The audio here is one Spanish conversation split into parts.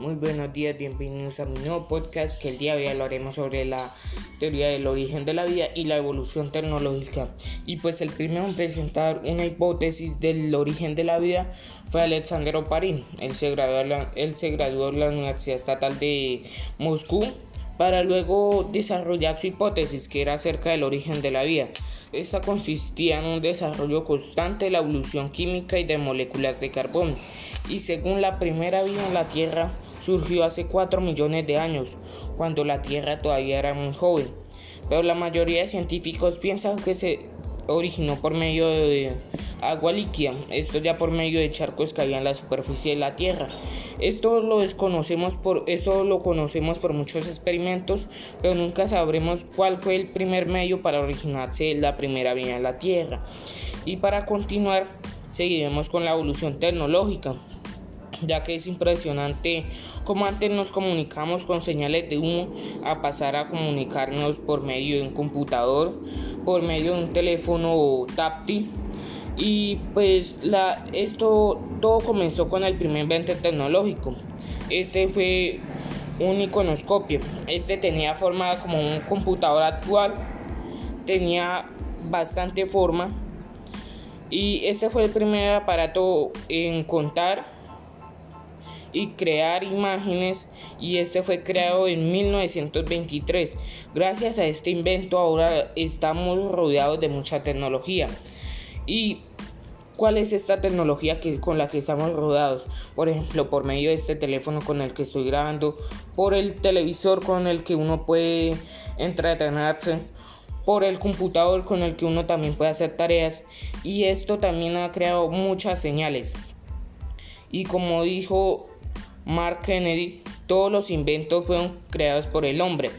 buenos días, bienvenidos a mi nuevo podcast que el día de hoy hablaremos sobre la teoría del origen de la vida y la evolución tecnológica. Y pues el primero en presentar una hipótesis del origen de la vida fue Alexander Oparin. Él se graduó, él se graduó en la Universidad Estatal de Moscú para luego desarrollar su hipótesis que era acerca del origen de la vida. Esta consistía en un desarrollo constante de la evolución química y de moléculas de carbón y según la primera vida en la Tierra surgió hace 4 millones de años, cuando la Tierra todavía era muy joven. Pero la mayoría de científicos piensan que se originó por medio de agua líquida, esto ya por medio de charcos que había en la superficie de la Tierra. Esto lo desconocemos por eso lo conocemos por muchos experimentos, pero nunca sabremos cuál fue el primer medio para originarse la primera vida en la Tierra. Y para continuar, seguiremos con la evolución tecnológica ya que es impresionante cómo antes nos comunicamos con señales de humo a pasar a comunicarnos por medio de un computador, por medio de un teléfono táctil. Y pues la, esto todo comenzó con el primer invento tecnológico. Este fue un iconoscopio. Este tenía forma como un computador actual. Tenía bastante forma. Y este fue el primer aparato en contar y crear imágenes y este fue creado en 1923. Gracias a este invento ahora estamos rodeados de mucha tecnología. ¿Y cuál es esta tecnología que, con la que estamos rodeados? Por ejemplo, por medio de este teléfono con el que estoy grabando, por el televisor con el que uno puede entretenerse por el computador con el que uno también puede hacer tareas y esto también ha creado muchas señales y como dijo Mark Kennedy, todos los inventos fueron creados por el hombre,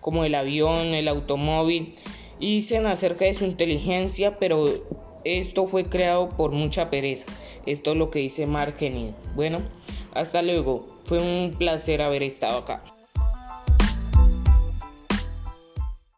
como el avión, el automóvil, dicen acerca de su inteligencia, pero esto fue creado por mucha pereza. Esto es lo que dice Mark Kennedy. Bueno, hasta luego. Fue un placer haber estado acá.